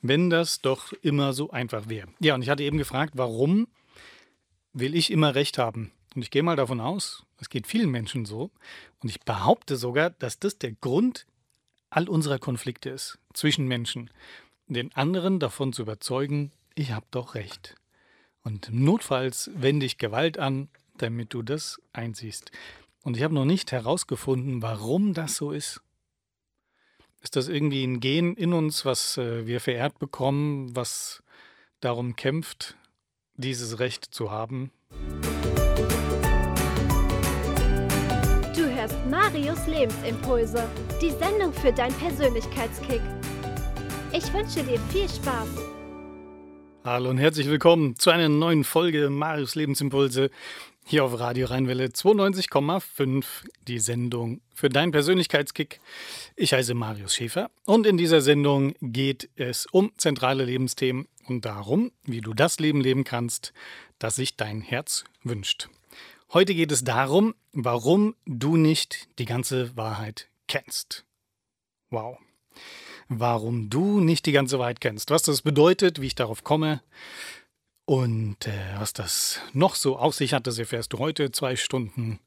Wenn das doch immer so einfach wäre. Ja, und ich hatte eben gefragt, warum will ich immer recht haben? Und ich gehe mal davon aus, es geht vielen Menschen so. Und ich behaupte sogar, dass das der Grund all unserer Konflikte ist zwischen Menschen. Den anderen davon zu überzeugen, ich habe doch recht. Und notfalls wende ich Gewalt an, damit du das einsiehst. Und ich habe noch nicht herausgefunden, warum das so ist. Ist das irgendwie ein Gen in uns, was äh, wir verehrt bekommen, was darum kämpft, dieses Recht zu haben? Du hörst Marius Lebensimpulse, die Sendung für dein Persönlichkeitskick. Ich wünsche dir viel Spaß. Hallo und herzlich willkommen zu einer neuen Folge Marius Lebensimpulse hier auf Radio Rheinwelle 92,5, die Sendung für deinen Persönlichkeitskick. Ich heiße Marius Schäfer und in dieser Sendung geht es um zentrale Lebensthemen und darum, wie du das Leben leben kannst, das sich dein Herz wünscht. Heute geht es darum, warum du nicht die ganze Wahrheit kennst. Wow. Warum du nicht die ganze Wahrheit kennst, was das bedeutet, wie ich darauf komme und äh, was das noch so auf sich hat, das erfährst du heute. Zwei Stunden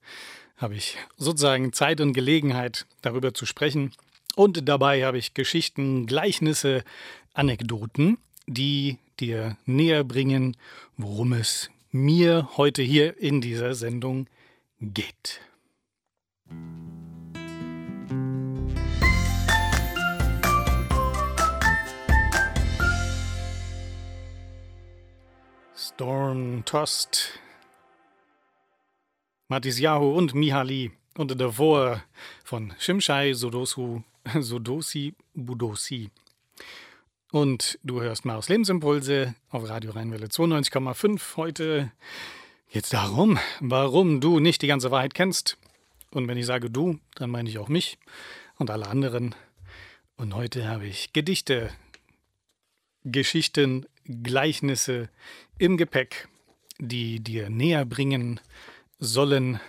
habe ich sozusagen Zeit und Gelegenheit, darüber zu sprechen. Und dabei habe ich Geschichten, Gleichnisse, Anekdoten, die dir näher bringen, worum es mir heute hier in dieser Sendung geht. Storm Tost, Matisyahu und Mihali und davor von Shimshai Sodosu, Sodosi Budosi. Und du hörst Maus Lebensimpulse auf Radio Rheinwelle 92,5. Heute geht es darum, warum du nicht die ganze Wahrheit kennst. Und wenn ich sage du, dann meine ich auch mich und alle anderen. Und heute habe ich Gedichte, Geschichten, Gleichnisse im Gepäck, die dir näher bringen sollen,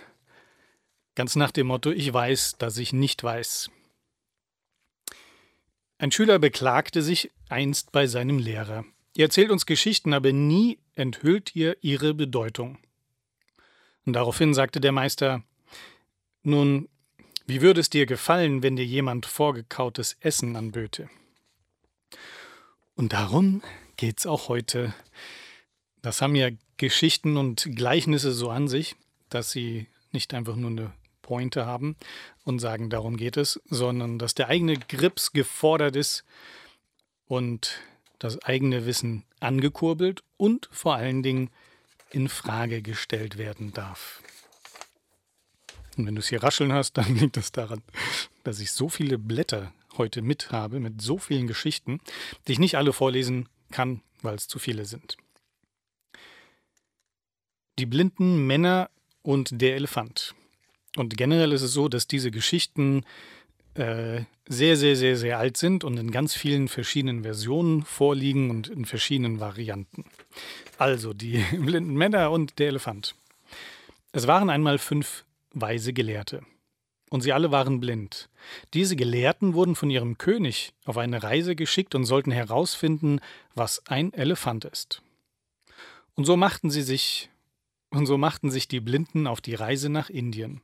ganz nach dem Motto, ich weiß, dass ich nicht weiß. Ein Schüler beklagte sich einst bei seinem Lehrer. Er erzählt uns Geschichten, aber nie enthüllt ihr ihre Bedeutung. Und daraufhin sagte der Meister, nun, wie würde es dir gefallen, wenn dir jemand vorgekautes Essen anböte? Und darum geht es auch heute. Das haben ja Geschichten und Gleichnisse so an sich, dass sie nicht einfach nur eine Pointe haben und sagen, darum geht es, sondern dass der eigene Grips gefordert ist und das eigene Wissen angekurbelt und vor allen Dingen in Frage gestellt werden darf. Und wenn du es hier rascheln hast, dann liegt das daran, dass ich so viele Blätter heute mit habe, mit so vielen Geschichten, die ich nicht alle vorlesen kann, weil es zu viele sind. Die blinden Männer und der Elefant. Und generell ist es so, dass diese Geschichten äh, sehr, sehr, sehr, sehr alt sind und in ganz vielen verschiedenen Versionen vorliegen und in verschiedenen Varianten. Also die blinden Männer und der Elefant. Es waren einmal fünf weise Gelehrte und sie alle waren blind. Diese Gelehrten wurden von ihrem König auf eine Reise geschickt und sollten herausfinden, was ein Elefant ist. Und so machten sie sich und so machten sich die Blinden auf die Reise nach Indien.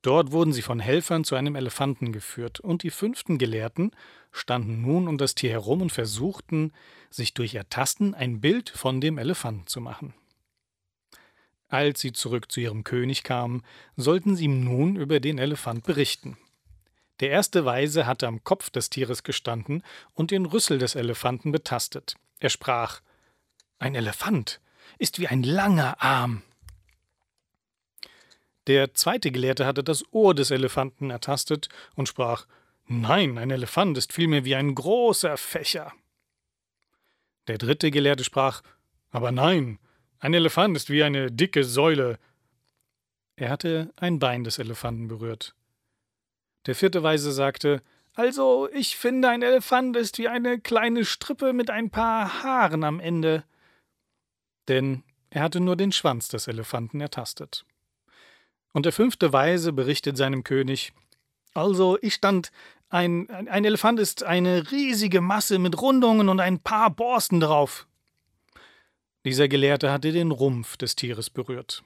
Dort wurden sie von Helfern zu einem Elefanten geführt, und die fünften Gelehrten standen nun um das Tier herum und versuchten, sich durch ihr Tasten ein Bild von dem Elefanten zu machen. Als sie zurück zu ihrem König kamen, sollten sie ihm nun über den Elefant berichten. Der erste Weise hatte am Kopf des Tieres gestanden und den Rüssel des Elefanten betastet. Er sprach Ein Elefant ist wie ein langer Arm. Der zweite Gelehrte hatte das Ohr des Elefanten ertastet und sprach Nein, ein Elefant ist vielmehr wie ein großer Fächer. Der dritte Gelehrte sprach Aber nein, ein Elefant ist wie eine dicke Säule. Er hatte ein Bein des Elefanten berührt. Der vierte Weise sagte, also, ich finde, ein Elefant ist wie eine kleine Strippe mit ein paar Haaren am Ende. Denn er hatte nur den Schwanz des Elefanten ertastet. Und der fünfte Weise berichtet seinem König, also, ich stand Ein, ein Elefant ist eine riesige Masse mit Rundungen und ein paar Borsten drauf. Dieser Gelehrte hatte den Rumpf des Tieres berührt.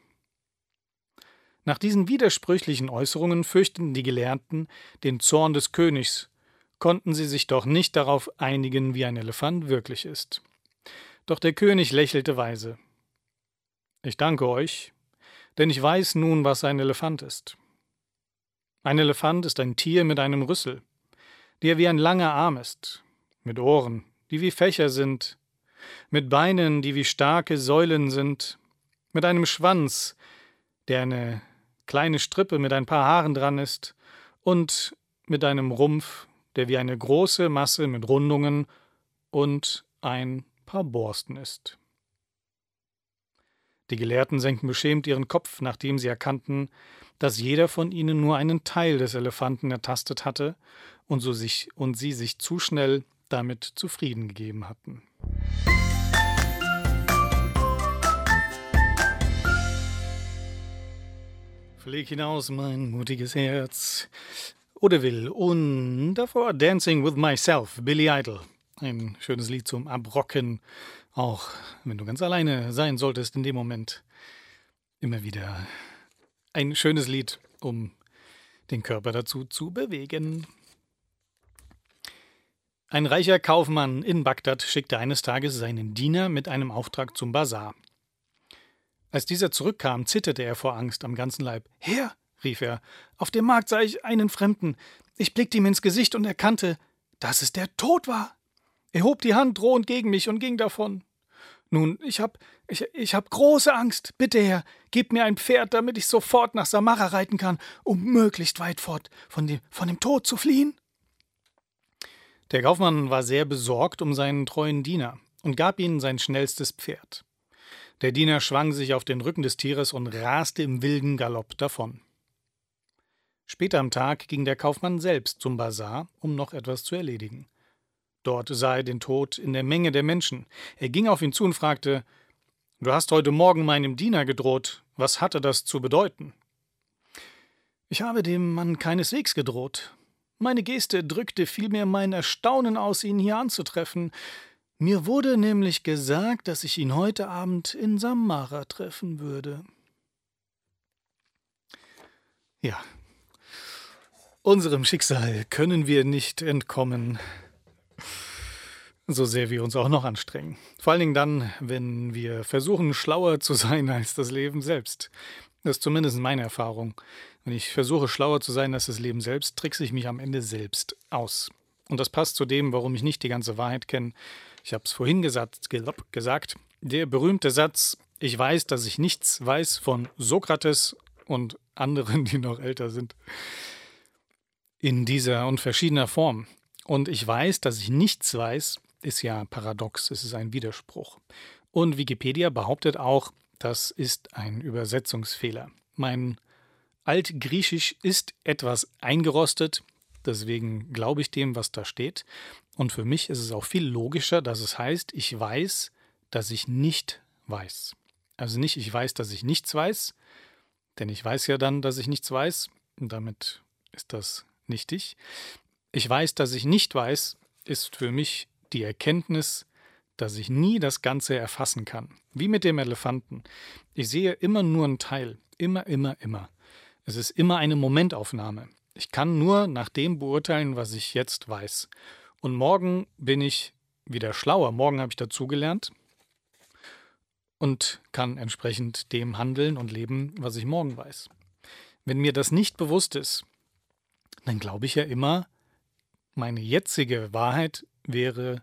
Nach diesen widersprüchlichen Äußerungen fürchteten die Gelehrten den Zorn des Königs, konnten sie sich doch nicht darauf einigen, wie ein Elefant wirklich ist. Doch der König lächelte weise. Ich danke euch, denn ich weiß nun, was ein Elefant ist. Ein Elefant ist ein Tier mit einem Rüssel, der wie ein langer Arm ist, mit Ohren, die wie Fächer sind, mit Beinen, die wie starke Säulen sind, mit einem Schwanz, der eine kleine Strippe mit ein paar Haaren dran ist, und mit einem Rumpf, der wie eine große Masse mit Rundungen und ein paar Borsten ist. Die Gelehrten senkten beschämt ihren Kopf, nachdem sie erkannten, dass jeder von ihnen nur einen Teil des Elefanten ertastet hatte und, so sich, und sie sich zu schnell damit zufrieden gegeben hatten. Flieg hinaus, mein mutiges Herz. Oder will. Und davor Dancing with Myself, Billy Idol. Ein schönes Lied zum Abrocken, auch wenn du ganz alleine sein solltest in dem Moment. Immer wieder ein schönes Lied, um den Körper dazu zu bewegen. Ein reicher Kaufmann in Bagdad schickte eines Tages seinen Diener mit einem Auftrag zum Bazar. Als dieser zurückkam, zitterte er vor Angst am ganzen Leib. Herr, rief er, auf dem Markt sah ich einen Fremden. Ich blickte ihm ins Gesicht und erkannte, dass es der Tod war. Er hob die Hand drohend gegen mich und ging davon. Nun, ich hab, ich, ich hab große Angst. Bitte, Herr, gib mir ein Pferd, damit ich sofort nach Samara reiten kann, um möglichst weit fort von dem, von dem Tod zu fliehen. Der Kaufmann war sehr besorgt um seinen treuen Diener und gab ihm sein schnellstes Pferd. Der Diener schwang sich auf den Rücken des Tieres und raste im wilden Galopp davon. Später am Tag ging der Kaufmann selbst zum Bazar, um noch etwas zu erledigen. Dort sah er den Tod in der Menge der Menschen. Er ging auf ihn zu und fragte Du hast heute Morgen meinem Diener gedroht. Was hatte das zu bedeuten? Ich habe dem Mann keineswegs gedroht. Meine Geste drückte vielmehr mein Erstaunen aus, ihn hier anzutreffen. Mir wurde nämlich gesagt, dass ich ihn heute Abend in Samara treffen würde. Ja, unserem Schicksal können wir nicht entkommen, so sehr wir uns auch noch anstrengen. Vor allen Dingen dann, wenn wir versuchen, schlauer zu sein als das Leben selbst. Das ist zumindest meine Erfahrung. Wenn ich versuche, schlauer zu sein als das Leben selbst, trickse ich mich am Ende selbst aus. Und das passt zu dem, warum ich nicht die ganze Wahrheit kenne ich habe es vorhin gesagt, gesagt, der berühmte Satz, ich weiß, dass ich nichts weiß von Sokrates und anderen, die noch älter sind, in dieser und verschiedener Form. Und ich weiß, dass ich nichts weiß, ist ja paradox, es ist ein Widerspruch. Und Wikipedia behauptet auch, das ist ein Übersetzungsfehler. Mein Altgriechisch ist etwas eingerostet, deswegen glaube ich dem, was da steht. Und für mich ist es auch viel logischer, dass es heißt, ich weiß, dass ich nicht weiß. Also nicht, ich weiß, dass ich nichts weiß, denn ich weiß ja dann, dass ich nichts weiß, und damit ist das nichtig. Ich weiß, dass ich nicht weiß, ist für mich die Erkenntnis, dass ich nie das Ganze erfassen kann. Wie mit dem Elefanten. Ich sehe immer nur einen Teil. Immer, immer, immer. Es ist immer eine Momentaufnahme. Ich kann nur nach dem beurteilen, was ich jetzt weiß. Und morgen bin ich wieder schlauer. Morgen habe ich dazugelernt und kann entsprechend dem handeln und leben, was ich morgen weiß. Wenn mir das nicht bewusst ist, dann glaube ich ja immer, meine jetzige Wahrheit wäre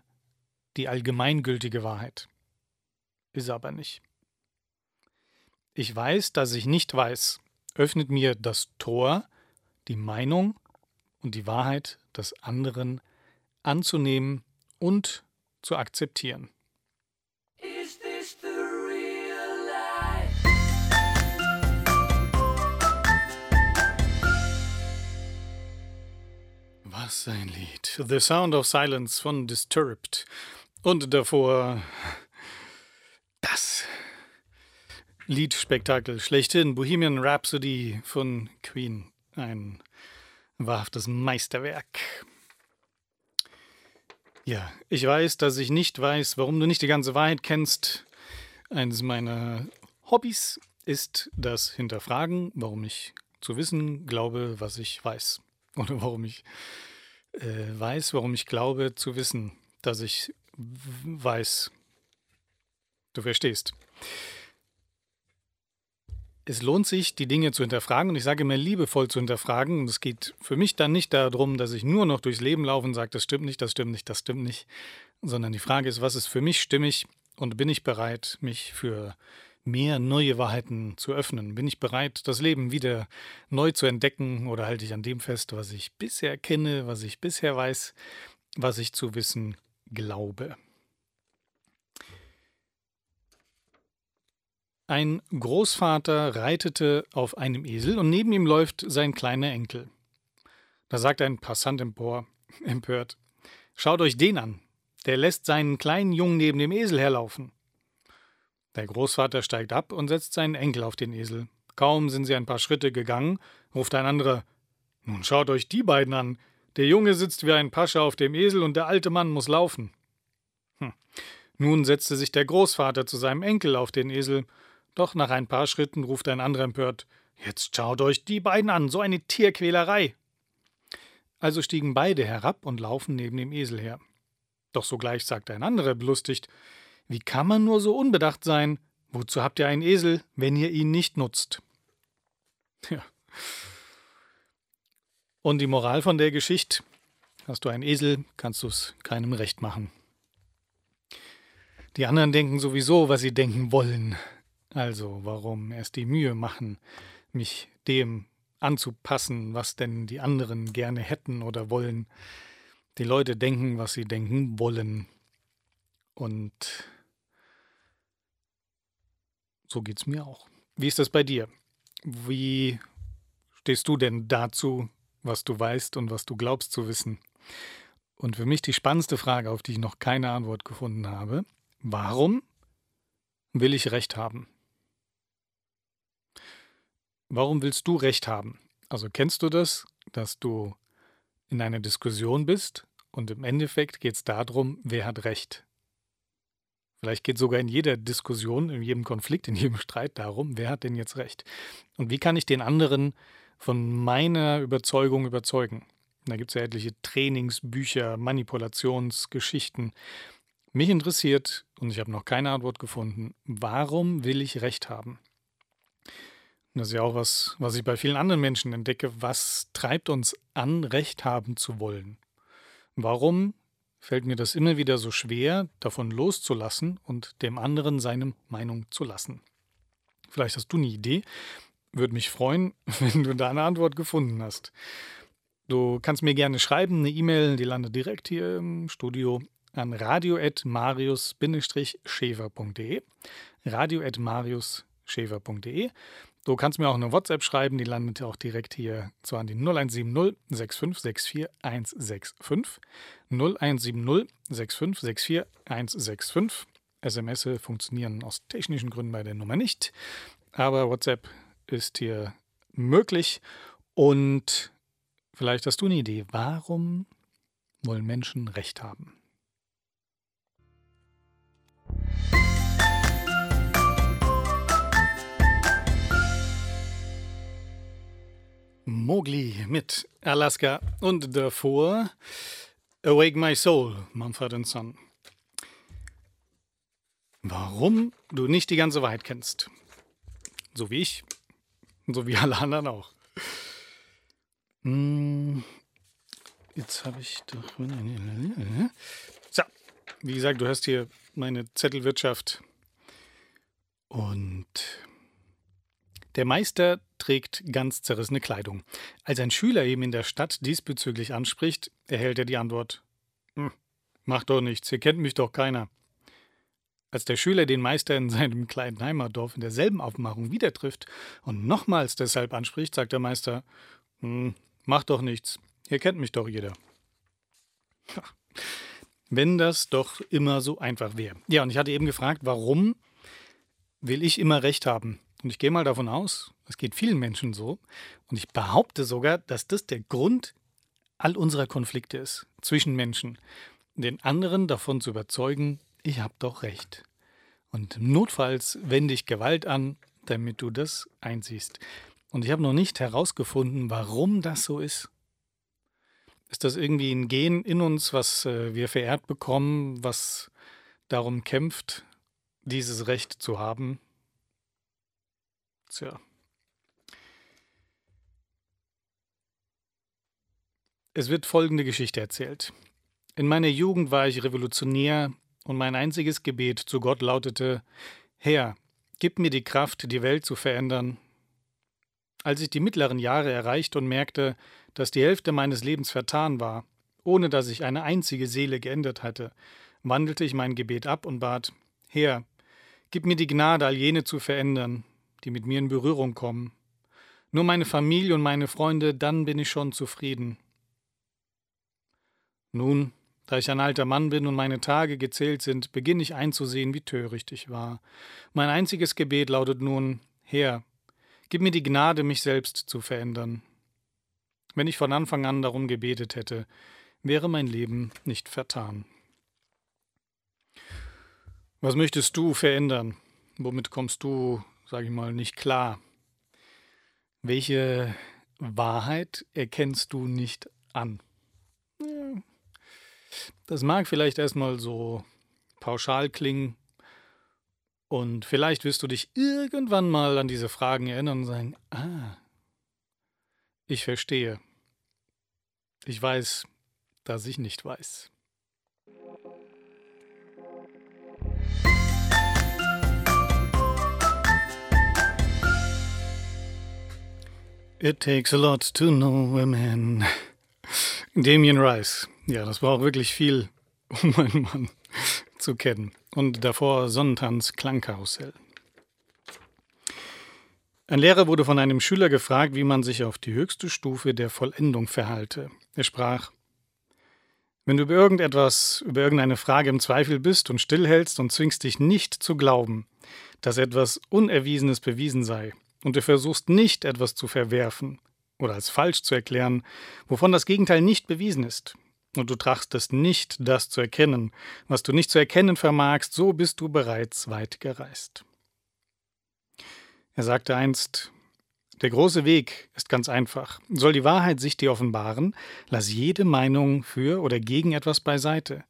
die allgemeingültige Wahrheit. Ist aber nicht. Ich weiß, dass ich nicht weiß, öffnet mir das Tor, die Meinung und die Wahrheit des anderen anzunehmen und zu akzeptieren. Was ein Lied. The Sound of Silence von Disturbed. Und davor das Liedspektakel schlechthin, Bohemian Rhapsody von Queen. Ein wahrhaftes Meisterwerk. Ja, ich weiß, dass ich nicht weiß, warum du nicht die ganze Wahrheit kennst. Eines meiner Hobbys ist das Hinterfragen, warum ich zu wissen glaube, was ich weiß. Oder warum ich äh, weiß, warum ich glaube zu wissen, dass ich weiß. Du verstehst. Es lohnt sich, die Dinge zu hinterfragen und ich sage immer liebevoll zu hinterfragen. Und es geht für mich dann nicht darum, dass ich nur noch durchs Leben laufe und sage, das stimmt nicht, das stimmt nicht, das stimmt nicht, sondern die Frage ist, was ist für mich stimmig und bin ich bereit, mich für mehr neue Wahrheiten zu öffnen? Bin ich bereit, das Leben wieder neu zu entdecken oder halte ich an dem fest, was ich bisher kenne, was ich bisher weiß, was ich zu wissen glaube? Ein Großvater reitete auf einem Esel und neben ihm läuft sein kleiner Enkel. Da sagt ein Passant empor, empört: Schaut euch den an. Der lässt seinen kleinen Jungen neben dem Esel herlaufen. Der Großvater steigt ab und setzt seinen Enkel auf den Esel. Kaum sind sie ein paar Schritte gegangen, ruft ein anderer: Nun schaut euch die beiden an. Der Junge sitzt wie ein Pascha auf dem Esel und der alte Mann muss laufen. Hm. Nun setzte sich der Großvater zu seinem Enkel auf den Esel doch nach ein paar Schritten ruft ein anderer empört: Jetzt schaut euch die beiden an, so eine Tierquälerei! Also stiegen beide herab und laufen neben dem Esel her. Doch sogleich sagt ein anderer belustigt: Wie kann man nur so unbedacht sein? Wozu habt ihr einen Esel, wenn ihr ihn nicht nutzt? Ja. Und die Moral von der Geschichte: Hast du einen Esel, kannst du es keinem recht machen. Die anderen denken sowieso, was sie denken wollen. Also warum erst die Mühe machen, mich dem anzupassen, was denn die anderen gerne hätten oder wollen. Die Leute denken, was sie denken wollen. Und so geht's mir auch. Wie ist das bei dir? Wie stehst du denn dazu, was du weißt und was du glaubst zu wissen? Und für mich die spannendste Frage, auf die ich noch keine Antwort gefunden habe, warum will ich Recht haben? Warum willst du Recht haben? Also kennst du das, dass du in einer Diskussion bist und im Endeffekt geht es darum, wer hat Recht? Vielleicht geht es sogar in jeder Diskussion, in jedem Konflikt, in jedem Streit darum, wer hat denn jetzt Recht? Und wie kann ich den anderen von meiner Überzeugung überzeugen? Da gibt es ja etliche Trainingsbücher, Manipulationsgeschichten. Mich interessiert, und ich habe noch keine Antwort gefunden, warum will ich Recht haben? Das ist ja auch was, was ich bei vielen anderen Menschen entdecke. Was treibt uns an, Recht haben zu wollen? Warum fällt mir das immer wieder so schwer, davon loszulassen und dem anderen seine Meinung zu lassen? Vielleicht hast du eine Idee. Würde mich freuen, wenn du da eine Antwort gefunden hast. Du kannst mir gerne schreiben, eine E-Mail, die landet direkt hier im Studio an radio.marius-schäfer.de. radio.marius-schäfer.de. Du kannst mir auch eine WhatsApp schreiben, die landet auch direkt hier zwar an die 0170 6564 165. 0170 6564 165. SMS funktionieren aus technischen Gründen bei der Nummer nicht, aber WhatsApp ist hier möglich und vielleicht hast du eine Idee, warum wollen Menschen Recht haben? Mowgli mit Alaska und davor Awake My Soul, Mumford Son. Warum du nicht die ganze Wahrheit kennst. So wie ich, so wie alle anderen auch. Hm, jetzt habe ich doch. So, wie gesagt, du hast hier meine Zettelwirtschaft. Und der Meister trägt ganz zerrissene Kleidung. Als ein Schüler ihm in der Stadt diesbezüglich anspricht, erhält er die Antwort: hm, Mach doch nichts, hier kennt mich doch keiner. Als der Schüler den Meister in seinem kleinen Heimatdorf in derselben Aufmachung wieder trifft und nochmals deshalb anspricht, sagt der Meister: hm, Mach doch nichts, hier kennt mich doch jeder. Wenn das doch immer so einfach wäre. Ja, und ich hatte eben gefragt, warum will ich immer recht haben? Und ich gehe mal davon aus, es geht vielen Menschen so. Und ich behaupte sogar, dass das der Grund all unserer Konflikte ist zwischen Menschen. Den anderen davon zu überzeugen, ich habe doch recht. Und notfalls wende ich Gewalt an, damit du das einsiehst. Und ich habe noch nicht herausgefunden, warum das so ist. Ist das irgendwie ein Gen in uns, was äh, wir verehrt bekommen, was darum kämpft, dieses Recht zu haben? Tja. Es wird folgende Geschichte erzählt. In meiner Jugend war ich revolutionär und mein einziges Gebet zu Gott lautete: Herr, gib mir die Kraft, die Welt zu verändern. Als ich die mittleren Jahre erreichte und merkte, dass die Hälfte meines Lebens vertan war, ohne dass ich eine einzige Seele geändert hatte, wandelte ich mein Gebet ab und bat: Herr, gib mir die Gnade, all jene zu verändern, die mit mir in Berührung kommen. Nur meine Familie und meine Freunde, dann bin ich schon zufrieden. Nun, da ich ein alter Mann bin und meine Tage gezählt sind, beginne ich einzusehen, wie töricht ich war. Mein einziges Gebet lautet nun, Herr, gib mir die Gnade, mich selbst zu verändern. Wenn ich von Anfang an darum gebetet hätte, wäre mein Leben nicht vertan. Was möchtest du verändern? Womit kommst du, sage ich mal, nicht klar? Welche Wahrheit erkennst du nicht an? Das mag vielleicht erstmal so pauschal klingen und vielleicht wirst du dich irgendwann mal an diese Fragen erinnern und sagen, ah, ich verstehe. Ich weiß, dass ich nicht weiß. It takes a lot to know a man. Damien Rice. Ja, das war auch wirklich viel, um einen Mann zu kennen. Und davor Sonnentanz Klangkarussell. Ein Lehrer wurde von einem Schüler gefragt, wie man sich auf die höchste Stufe der Vollendung verhalte. Er sprach: Wenn du über irgendetwas, über irgendeine Frage im Zweifel bist und stillhältst und zwingst dich nicht zu glauben, dass etwas Unerwiesenes bewiesen sei, und du versuchst nicht etwas zu verwerfen oder als falsch zu erklären, wovon das Gegenteil nicht bewiesen ist, und du trachtest nicht, das zu erkennen, was du nicht zu erkennen vermagst, so bist du bereits weit gereist. Er sagte einst, der große Weg ist ganz einfach. Soll die Wahrheit sich dir offenbaren, lass jede Meinung für oder gegen etwas beiseite.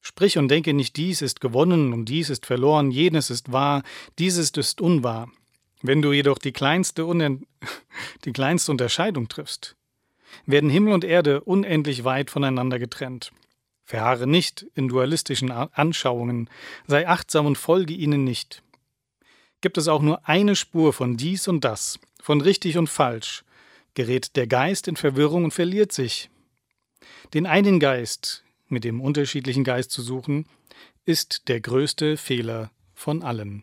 Sprich und denke nicht, dies ist gewonnen und dies ist verloren, jenes ist wahr, dieses ist unwahr. Wenn du jedoch die kleinste, die kleinste Unterscheidung triffst, werden Himmel und Erde unendlich weit voneinander getrennt. Verharre nicht in dualistischen Anschauungen, sei achtsam und folge ihnen nicht. Gibt es auch nur eine Spur von dies und das, von richtig und falsch, gerät der Geist in Verwirrung und verliert sich. Den einen Geist mit dem unterschiedlichen Geist zu suchen, ist der größte Fehler von allen.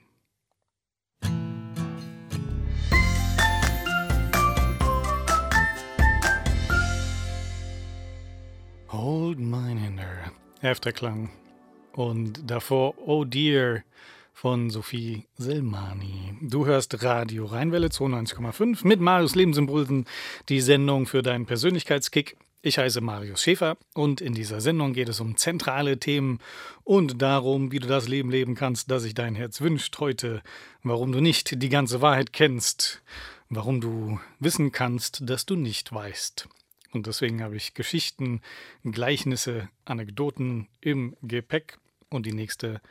Hold Mine in there. Afterklang. Und davor Oh Dear von Sophie Selmani. Du hörst Radio Rheinwelle 92,5 mit Marius Lebensimpulsen, die Sendung für deinen Persönlichkeitskick. Ich heiße Marius Schäfer und in dieser Sendung geht es um zentrale Themen und darum, wie du das Leben leben kannst, das sich dein Herz wünscht heute, warum du nicht die ganze Wahrheit kennst, warum du wissen kannst, dass du nicht weißt. Und deswegen habe ich Geschichten, Gleichnisse, Anekdoten im Gepäck. Und die nächste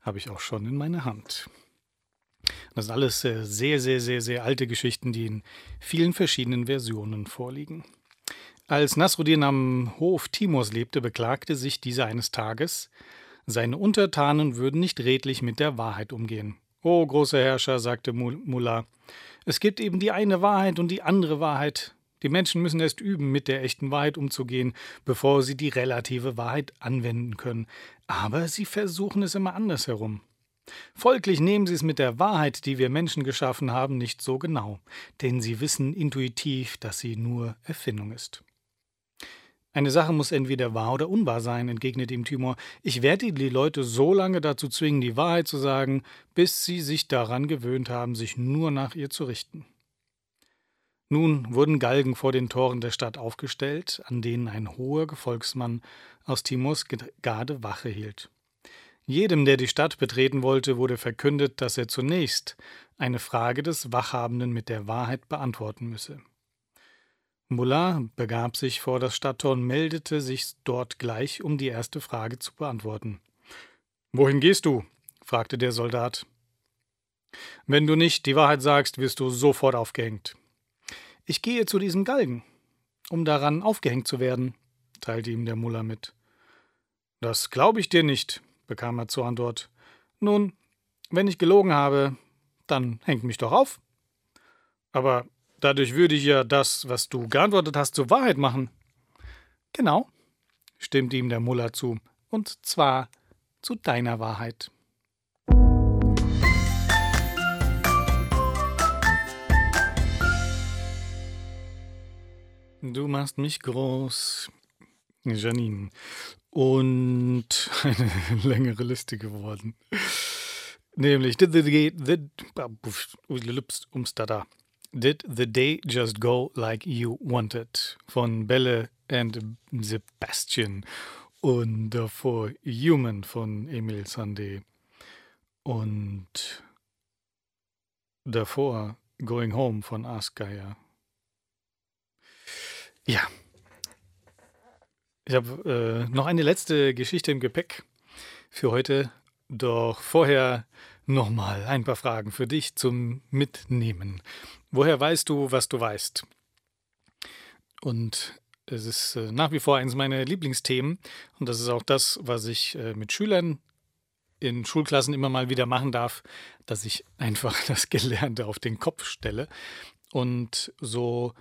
habe ich auch schon in meiner Hand. Das sind alles sehr, sehr, sehr, sehr alte Geschichten, die in vielen verschiedenen Versionen vorliegen. Als Nasruddin am Hof Timurs lebte, beklagte sich dieser eines Tages, seine Untertanen würden nicht redlich mit der Wahrheit umgehen. O großer Herrscher, sagte Mullah, es gibt eben die eine Wahrheit und die andere Wahrheit. Die Menschen müssen erst üben, mit der echten Wahrheit umzugehen, bevor sie die relative Wahrheit anwenden können. Aber sie versuchen es immer andersherum. Folglich nehmen sie es mit der Wahrheit, die wir Menschen geschaffen haben, nicht so genau, denn sie wissen intuitiv, dass sie nur Erfindung ist. Eine Sache muss entweder wahr oder unwahr sein, entgegnet ihm Timur. Ich werde die Leute so lange dazu zwingen, die Wahrheit zu sagen, bis sie sich daran gewöhnt haben, sich nur nach ihr zu richten. Nun wurden Galgen vor den Toren der Stadt aufgestellt, an denen ein hoher Gefolgsmann aus Timurs Garde Wache hielt. Jedem, der die Stadt betreten wollte, wurde verkündet, dass er zunächst eine Frage des Wachhabenden mit der Wahrheit beantworten müsse. Mullah begab sich vor das Stadttor und meldete sich dort gleich, um die erste Frage zu beantworten. Wohin gehst du? fragte der Soldat. Wenn du nicht die Wahrheit sagst, wirst du sofort aufgehängt. Ich gehe zu diesem Galgen, um daran aufgehängt zu werden, teilte ihm der Mullah mit. Das glaube ich dir nicht, bekam er zur Antwort. Nun, wenn ich gelogen habe, dann hängt mich doch auf. Aber dadurch würde ich ja das, was du geantwortet hast, zur Wahrheit machen. Genau, stimmte ihm der Mullah zu, und zwar zu deiner Wahrheit. Du machst mich groß, Janine. Und eine längere Liste geworden. Nämlich, did the, the, did the day just go like you wanted? Von Belle and Sebastian. Und davor Human von Emil Sandé. Und davor Going Home von Askaya. Ja, ich habe äh, noch eine letzte Geschichte im Gepäck für heute. Doch vorher nochmal ein paar Fragen für dich zum Mitnehmen. Woher weißt du, was du weißt? Und es ist äh, nach wie vor eines meiner Lieblingsthemen. Und das ist auch das, was ich äh, mit Schülern in Schulklassen immer mal wieder machen darf, dass ich einfach das Gelernte auf den Kopf stelle und so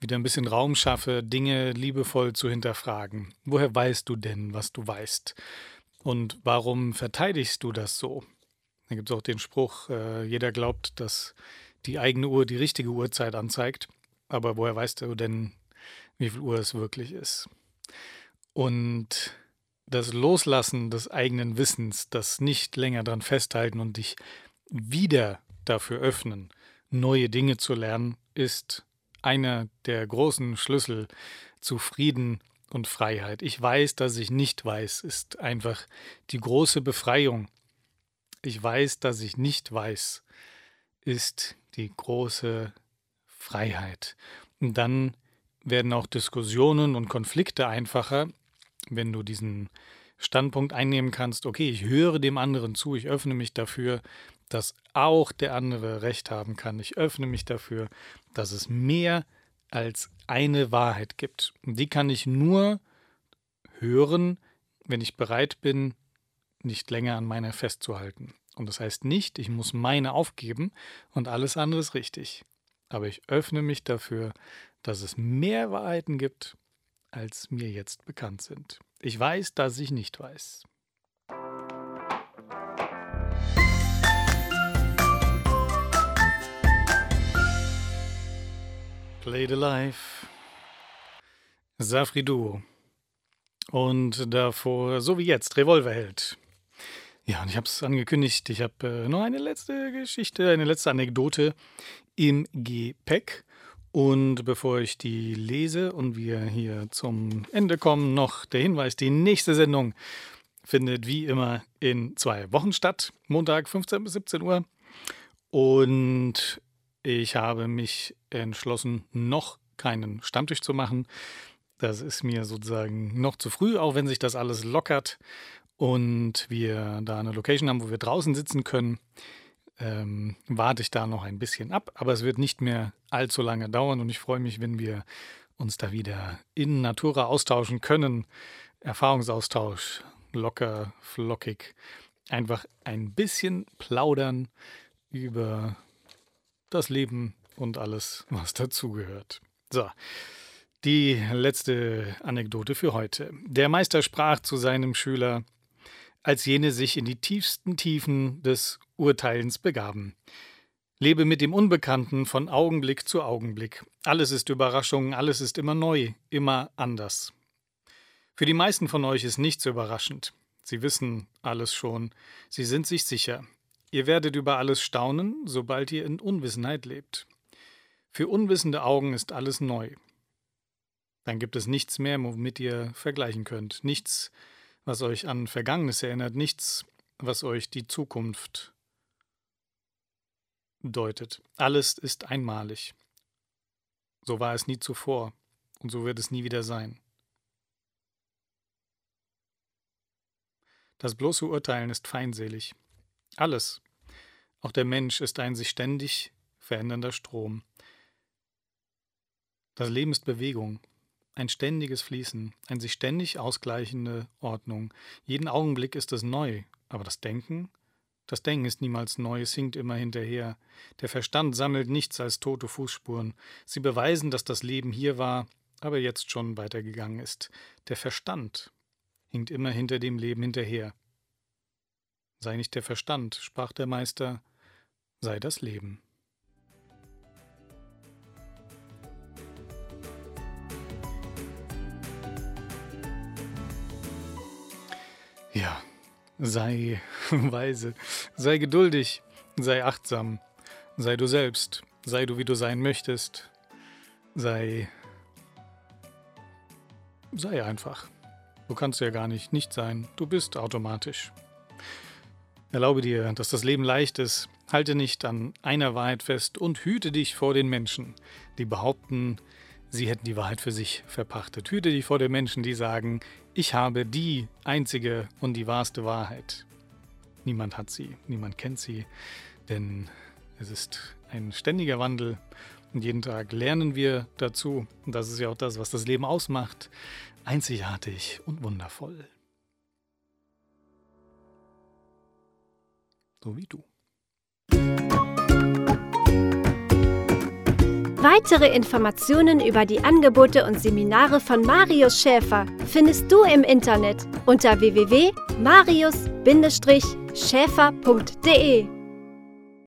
wieder ein bisschen Raum schaffe, Dinge liebevoll zu hinterfragen. Woher weißt du denn, was du weißt? Und warum verteidigst du das so? Da gibt es auch den Spruch, äh, jeder glaubt, dass die eigene Uhr die richtige Uhrzeit anzeigt. Aber woher weißt du denn, wie viel Uhr es wirklich ist? Und das Loslassen des eigenen Wissens, das nicht länger daran festhalten und dich wieder dafür öffnen, neue Dinge zu lernen, ist einer der großen Schlüssel zu Frieden und Freiheit. Ich weiß, dass ich nicht weiß, ist einfach die große Befreiung. Ich weiß, dass ich nicht weiß, ist die große Freiheit. Und dann werden auch Diskussionen und Konflikte einfacher, wenn du diesen Standpunkt einnehmen kannst, okay, ich höre dem anderen zu, ich öffne mich dafür, dass auch der andere recht haben kann. Ich öffne mich dafür, dass es mehr als eine Wahrheit gibt. Und die kann ich nur hören, wenn ich bereit bin, nicht länger an meiner festzuhalten. Und das heißt nicht, ich muss meine aufgeben und alles andere ist richtig. Aber ich öffne mich dafür, dass es mehr Wahrheiten gibt, als mir jetzt bekannt sind. Ich weiß, dass ich nicht weiß. Play the Life. Safri Duo. Und davor, so wie jetzt, Revolverheld. Ja, und ich habe es angekündigt, ich habe äh, noch eine letzte Geschichte, eine letzte Anekdote im Gepäck. Und bevor ich die lese und wir hier zum Ende kommen, noch der Hinweis, die nächste Sendung findet wie immer in zwei Wochen statt, Montag 15 bis 17 Uhr. Und ich habe mich entschlossen, noch keinen Stammtisch zu machen. Das ist mir sozusagen noch zu früh, auch wenn sich das alles lockert und wir da eine Location haben, wo wir draußen sitzen können. Ähm, warte ich da noch ein bisschen ab, aber es wird nicht mehr allzu lange dauern und ich freue mich, wenn wir uns da wieder in Natura austauschen können. Erfahrungsaustausch, locker, flockig, einfach ein bisschen plaudern über das Leben und alles, was dazugehört. So, die letzte Anekdote für heute. Der Meister sprach zu seinem Schüler, als jene sich in die tiefsten Tiefen des Urteilens begaben. Lebe mit dem Unbekannten von Augenblick zu Augenblick. Alles ist Überraschung, alles ist immer neu, immer anders. Für die meisten von euch ist nichts überraschend. Sie wissen alles schon. Sie sind sich sicher. Ihr werdet über alles staunen, sobald ihr in Unwissenheit lebt. Für unwissende Augen ist alles neu. Dann gibt es nichts mehr, womit ihr vergleichen könnt. Nichts, was euch an Vergangenes erinnert. Nichts, was euch die Zukunft deutet. Alles ist einmalig. So war es nie zuvor und so wird es nie wieder sein. Das bloße Urteilen ist feindselig. Alles, auch der Mensch, ist ein sich ständig verändernder Strom. Das Leben ist Bewegung, ein ständiges Fließen, eine sich ständig ausgleichende Ordnung. Jeden Augenblick ist es neu, aber das Denken, das Denken ist niemals neu, es hinkt immer hinterher. Der Verstand sammelt nichts als tote Fußspuren. Sie beweisen, dass das Leben hier war, aber jetzt schon weitergegangen ist. Der Verstand hinkt immer hinter dem Leben hinterher. Sei nicht der Verstand, sprach der Meister, sei das Leben. Ja, sei weise, sei geduldig, sei achtsam, sei du selbst, sei du, wie du sein möchtest, sei sei einfach. Du kannst ja gar nicht nicht sein. Du bist automatisch. Erlaube dir, dass das Leben leicht ist. Halte nicht an einer Wahrheit fest und hüte dich vor den Menschen, die behaupten, sie hätten die Wahrheit für sich verpachtet. Hüte dich vor den Menschen, die sagen, ich habe die einzige und die wahrste Wahrheit. Niemand hat sie, niemand kennt sie, denn es ist ein ständiger Wandel und jeden Tag lernen wir dazu. Und das ist ja auch das, was das Leben ausmacht einzigartig und wundervoll. So wie du. Weitere Informationen über die Angebote und Seminare von Marius Schäfer findest du im Internet unter www.marius-schäfer.de.